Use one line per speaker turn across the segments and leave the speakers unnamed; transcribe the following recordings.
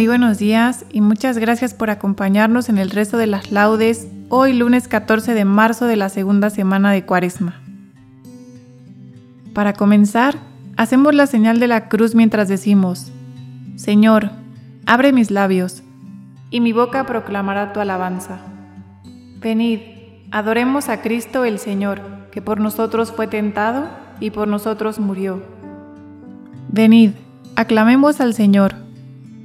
Muy buenos días y muchas gracias por acompañarnos en el resto de las laudes hoy lunes 14 de marzo de la segunda semana de Cuaresma. Para comenzar, hacemos la señal de la cruz mientras decimos, Señor, abre mis labios, y mi boca proclamará tu alabanza. Venid, adoremos a Cristo el Señor, que por nosotros fue tentado y por nosotros murió. Venid, aclamemos al Señor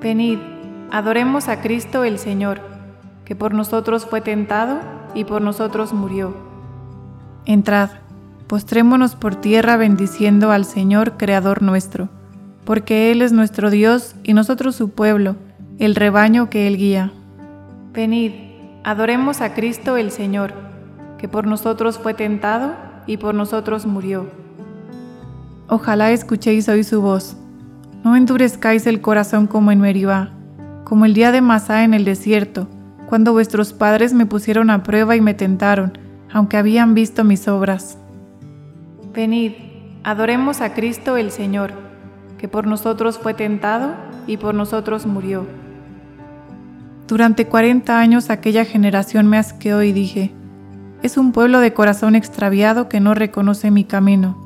Venid, adoremos a Cristo el Señor, que por nosotros fue tentado y por nosotros murió. Entrad, postrémonos por tierra bendiciendo al Señor Creador nuestro, porque Él es nuestro Dios y nosotros su pueblo, el rebaño que Él guía. Venid, adoremos a Cristo el Señor, que por nosotros fue tentado y por nosotros murió. Ojalá escuchéis hoy su voz no endurezcáis el corazón como en Meribá, como el día de Masá en el desierto, cuando vuestros padres me pusieron a prueba y me tentaron, aunque habían visto mis obras. Venid, adoremos a Cristo el Señor, que por nosotros fue tentado y por nosotros murió. Durante cuarenta años aquella generación me asqueó y dije, es un pueblo de corazón extraviado que no reconoce mi camino.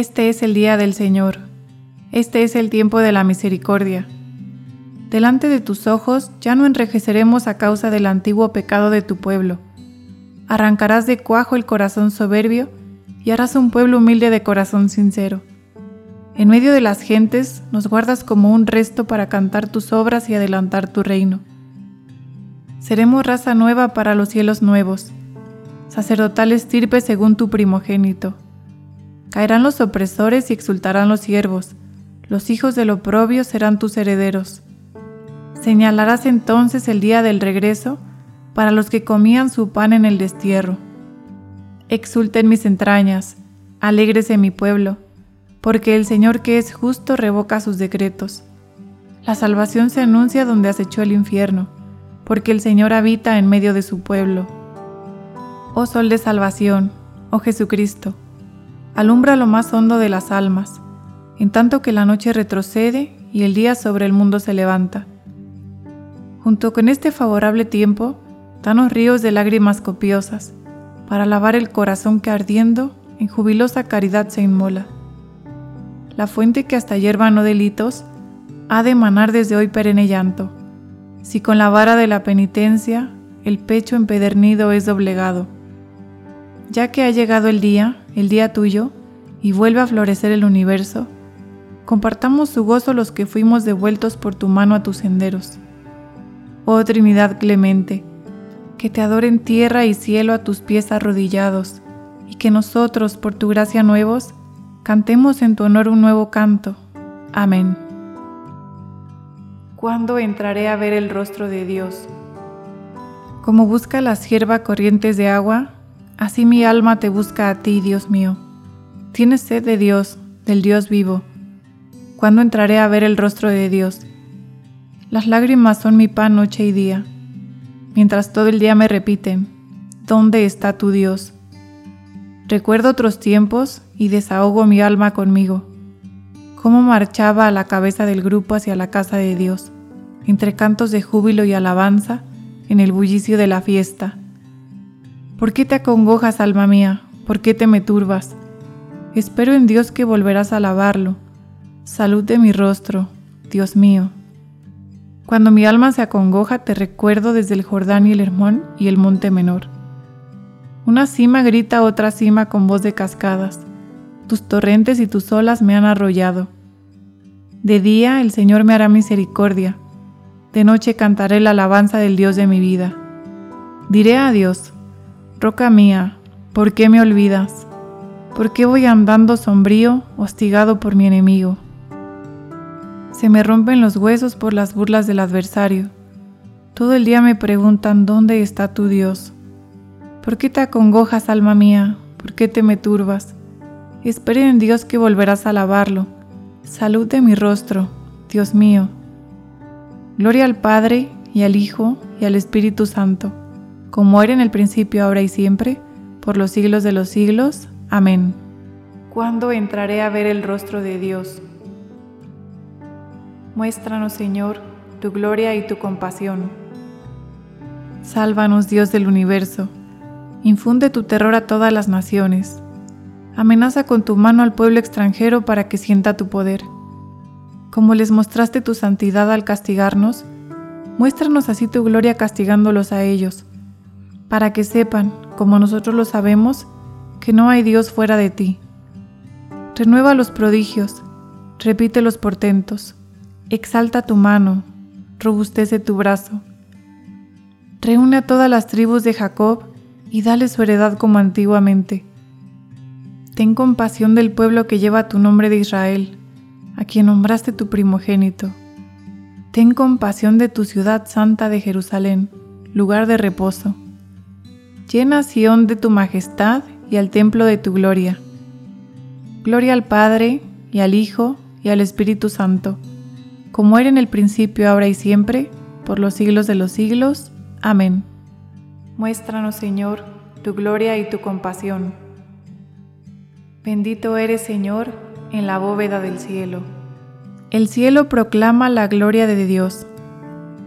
este es el día del Señor, este es el tiempo de la misericordia. Delante de tus ojos ya no enrejeceremos a causa del antiguo pecado de tu pueblo. Arrancarás de cuajo el corazón soberbio y harás un pueblo humilde de corazón sincero. En medio de las gentes nos guardas como un resto para cantar tus obras y adelantar tu reino. Seremos raza nueva para los cielos nuevos, sacerdotal estirpe según tu primogénito. Caerán los opresores y exultarán los siervos, los hijos del oprobio serán tus herederos. Señalarás entonces el día del regreso para los que comían su pan en el destierro. Exulten mis entrañas, alégrese mi pueblo, porque el Señor que es justo revoca sus decretos. La salvación se anuncia donde acechó el infierno, porque el Señor habita en medio de su pueblo. Oh Sol de salvación, oh Jesucristo, alumbra lo más hondo de las almas, en tanto que la noche retrocede y el día sobre el mundo se levanta. Junto con este favorable tiempo, danos ríos de lágrimas copiosas, para lavar el corazón que ardiendo en jubilosa caridad se inmola. La fuente que hasta hierba no delitos, ha de emanar desde hoy perenne llanto, si con la vara de la penitencia el pecho empedernido es doblegado. Ya que ha llegado el día, el día tuyo, y vuelve a florecer el universo, compartamos su gozo los que fuimos devueltos por tu mano a tus senderos. Oh Trinidad clemente, que te adoren tierra y cielo a tus pies arrodillados, y que nosotros, por tu gracia nuevos, cantemos en tu honor un nuevo canto. Amén. ¿Cuándo entraré a ver el rostro de Dios? Como busca la sierva corrientes de agua, así mi alma te busca a ti, Dios mío. Tienes sed de Dios, del Dios vivo. ¿Cuándo entraré a ver el rostro de Dios? Las lágrimas son mi pan noche y día, mientras todo el día me repiten, ¿dónde está tu Dios? Recuerdo otros tiempos y desahogo mi alma conmigo, cómo marchaba a la cabeza del grupo hacia la casa de Dios, entre cantos de júbilo y alabanza, en el bullicio de la fiesta. ¿Por qué te acongojas, alma mía? ¿Por qué te me turbas? Espero en Dios que volverás a alabarlo. Salud de mi rostro, Dios mío. Cuando mi alma se acongoja, te recuerdo desde el Jordán y el Hermón y el Monte Menor. Una cima grita a otra cima con voz de cascadas. Tus torrentes y tus olas me han arrollado. De día el Señor me hará misericordia. De noche cantaré la alabanza del Dios de mi vida. Diré a Dios, Roca mía, ¿por qué me olvidas? ¿Por qué voy andando sombrío, hostigado por mi enemigo? Se me rompen los huesos por las burlas del adversario. Todo el día me preguntan dónde está tu Dios. ¿Por qué te acongojas, alma mía? ¿Por qué te me turbas? Espere en Dios que volverás a alabarlo. Salud de mi rostro, Dios mío. Gloria al Padre y al Hijo y al Espíritu Santo, como era en el principio, ahora y siempre, por los siglos de los siglos. Amén. ¿Cuándo entraré a ver el rostro de Dios? Muéstranos, Señor, tu gloria y tu compasión. Sálvanos, Dios del universo. Infunde tu terror a todas las naciones. Amenaza con tu mano al pueblo extranjero para que sienta tu poder. Como les mostraste tu santidad al castigarnos, muéstranos así tu gloria castigándolos a ellos, para que sepan, como nosotros lo sabemos, que no hay Dios fuera de ti. Renueva los prodigios, repite los portentos Exalta tu mano, robustece tu brazo. Reúne a todas las tribus de Jacob y dale su heredad como antiguamente. Ten compasión del pueblo que lleva tu nombre de Israel, a quien nombraste tu primogénito. Ten compasión de tu ciudad santa de Jerusalén, lugar de reposo. Llena Sión de tu majestad y al templo de tu gloria. Gloria al Padre, y al Hijo, y al Espíritu Santo como era en el principio, ahora y siempre, por los siglos de los siglos. Amén. Muéstranos, Señor, tu gloria y tu compasión. Bendito eres, Señor, en la bóveda del cielo. El cielo proclama la gloria de Dios.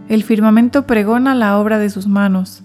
El firmamento pregona la obra de sus manos.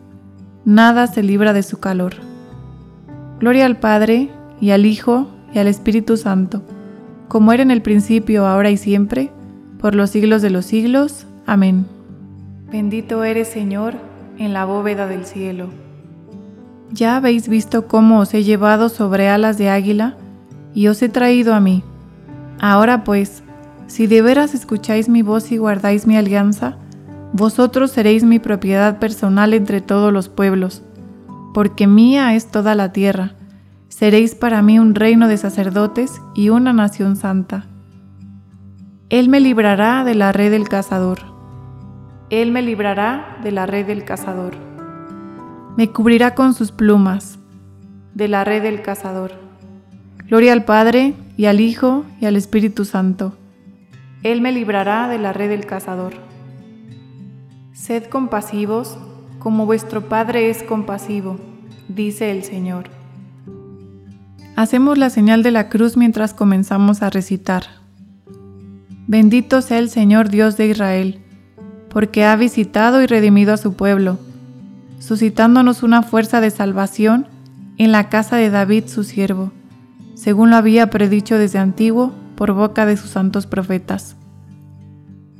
Nada se libra de su calor. Gloria al Padre, y al Hijo, y al Espíritu Santo, como era en el principio, ahora y siempre, por los siglos de los siglos. Amén. Bendito eres, Señor, en la bóveda del cielo. Ya habéis visto cómo os he llevado sobre alas de águila y os he traído a mí. Ahora pues, si de veras escucháis mi voz y guardáis mi alianza, vosotros seréis mi propiedad personal entre todos los pueblos, porque mía es toda la tierra. Seréis para mí un reino de sacerdotes y una nación santa. Él me librará de la red del cazador. Él me librará de la red del cazador. Me cubrirá con sus plumas de la red del cazador. Gloria al Padre, y al Hijo, y al Espíritu Santo. Él me librará de la red del cazador. Sed compasivos, como vuestro Padre es compasivo, dice el Señor. Hacemos la señal de la cruz mientras comenzamos a recitar. Bendito sea el Señor Dios de Israel, porque ha visitado y redimido a su pueblo, suscitándonos una fuerza de salvación en la casa de David su siervo, según lo había predicho desde antiguo por boca de sus santos profetas.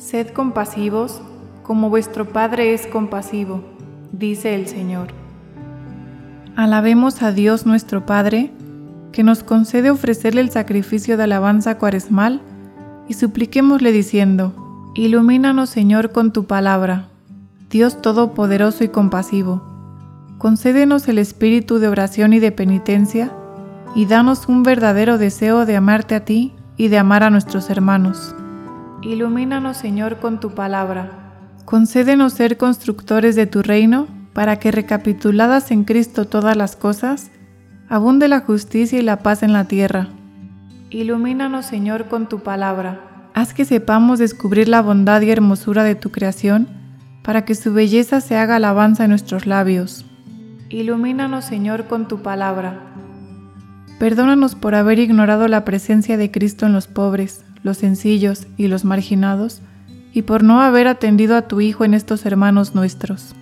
Sed compasivos, como vuestro Padre es compasivo, dice el Señor. Alabemos a Dios nuestro Padre, que nos concede ofrecerle el sacrificio de alabanza cuaresmal, y supliquémosle diciendo, Ilumínanos Señor con tu palabra, Dios Todopoderoso y compasivo concédenos el espíritu de oración y de penitencia, y danos un verdadero deseo de amarte a ti y de amar a nuestros hermanos. Ilumínanos, Señor, con tu palabra. Concédenos ser constructores de tu reino, para que recapituladas en Cristo todas las cosas, abunde la justicia y la paz en la tierra. Ilumínanos, Señor, con tu palabra. Haz que sepamos descubrir la bondad y hermosura de tu creación, para que su belleza se haga alabanza en nuestros labios. Ilumínanos, Señor, con tu palabra. Perdónanos por haber ignorado la presencia de Cristo en los pobres, los sencillos y los marginados, y por no haber atendido a tu Hijo en estos hermanos nuestros.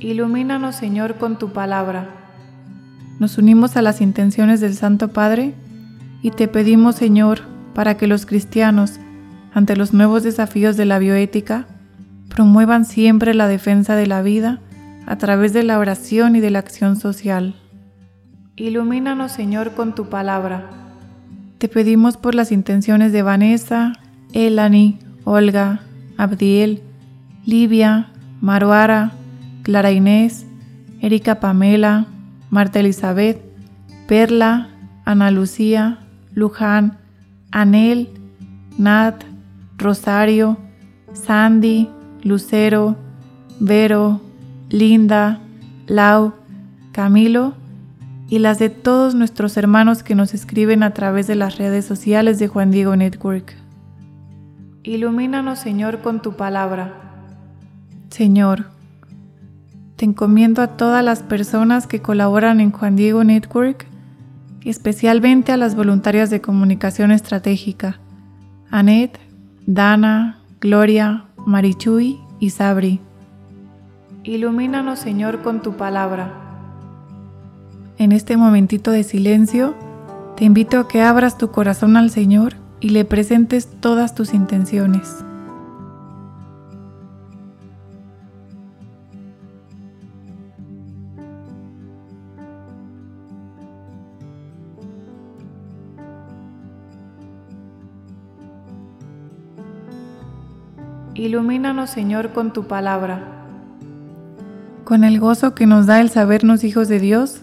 Ilumínanos, Señor, con tu palabra. Nos unimos a las intenciones del Santo Padre y te pedimos, Señor, para que los cristianos, ante los nuevos desafíos de la bioética, promuevan siempre la defensa de la vida a través de la oración y de la acción social. Ilumínanos, Señor, con tu palabra. Te pedimos por las intenciones de Vanessa, Elani, Olga, Abdiel, Livia, Maruara, Clara Inés, Erika Pamela, Marta Elizabeth, Perla, Ana Lucía, Luján, Anel, Nat, Rosario, Sandy, Lucero, Vero, Linda, Lau, Camilo y las de todos nuestros hermanos que nos escriben a través de las redes sociales de Juan Diego Network. Ilumínanos, Señor, con tu palabra. Señor, te encomiendo a todas las personas que colaboran en Juan Diego Network, especialmente a las voluntarias de comunicación estratégica, Anet, Dana, Gloria, Marichuy y Sabri. Ilumínanos, Señor, con tu palabra. En este momentito de silencio, te invito a que abras tu corazón al Señor y le presentes todas tus intenciones. Ilumínanos, Señor, con tu palabra. Con el gozo que nos da el sabernos hijos de Dios,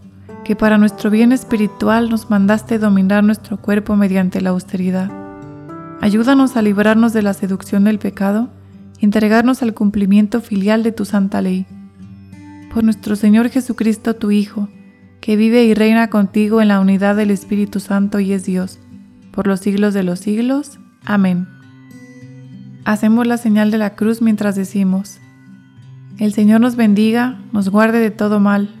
que para nuestro bien espiritual nos mandaste dominar nuestro cuerpo mediante la austeridad. Ayúdanos a librarnos de la seducción del pecado y entregarnos al cumplimiento filial de tu santa ley. Por nuestro Señor Jesucristo, tu Hijo, que vive y reina contigo en la unidad del Espíritu Santo y es Dios, por los siglos de los siglos. Amén. Hacemos la señal de la cruz mientras decimos, El Señor nos bendiga, nos guarde de todo mal